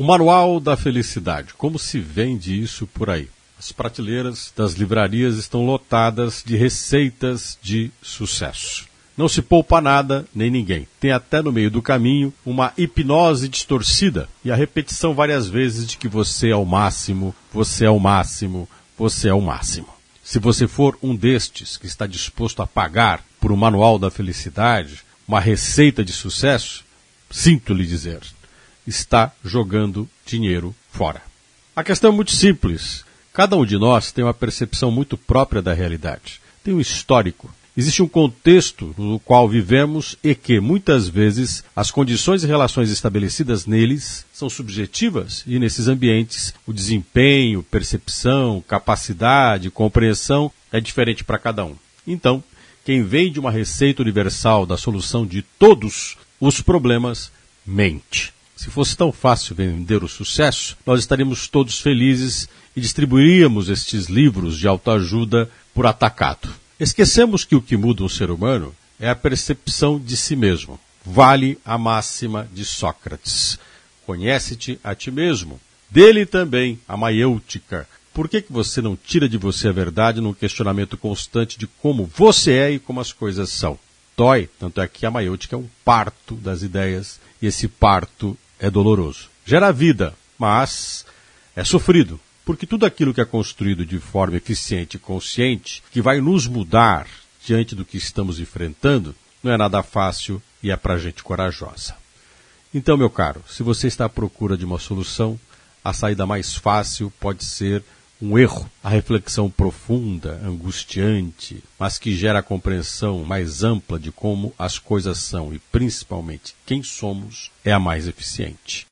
O Manual da Felicidade. Como se vende isso por aí? As prateleiras das livrarias estão lotadas de receitas de sucesso. Não se poupa nada nem ninguém. Tem até no meio do caminho uma hipnose distorcida e a repetição várias vezes de que você é o máximo, você é o máximo, você é o máximo. Se você for um destes que está disposto a pagar por um manual da felicidade, uma receita de sucesso, sinto lhe dizer, está jogando dinheiro fora. A questão é muito simples. Cada um de nós tem uma percepção muito própria da realidade. Tem um histórico. Existe um contexto no qual vivemos e que, muitas vezes, as condições e relações estabelecidas neles são subjetivas e, nesses ambientes, o desempenho, percepção, capacidade, compreensão é diferente para cada um. Então, quem vem de uma receita universal da solução de todos os problemas mente. Se fosse tão fácil vender o sucesso, nós estaríamos todos felizes e distribuiríamos estes livros de autoajuda por atacado. Esquecemos que o que muda um ser humano é a percepção de si mesmo. Vale a máxima de Sócrates. Conhece-te a ti mesmo. Dele também a maiêutica. Por que, que você não tira de você a verdade num questionamento constante de como você é e como as coisas são? Dói, tanto é que a maiêutica é um parto das ideias e esse parto é doloroso. Gera vida, mas é sofrido, porque tudo aquilo que é construído de forma eficiente e consciente, que vai nos mudar diante do que estamos enfrentando, não é nada fácil e é para gente corajosa. Então, meu caro, se você está à procura de uma solução, a saída mais fácil pode ser um erro. A reflexão profunda, angustiante, mas que gera a compreensão mais ampla de como as coisas são e principalmente quem somos, é a mais eficiente.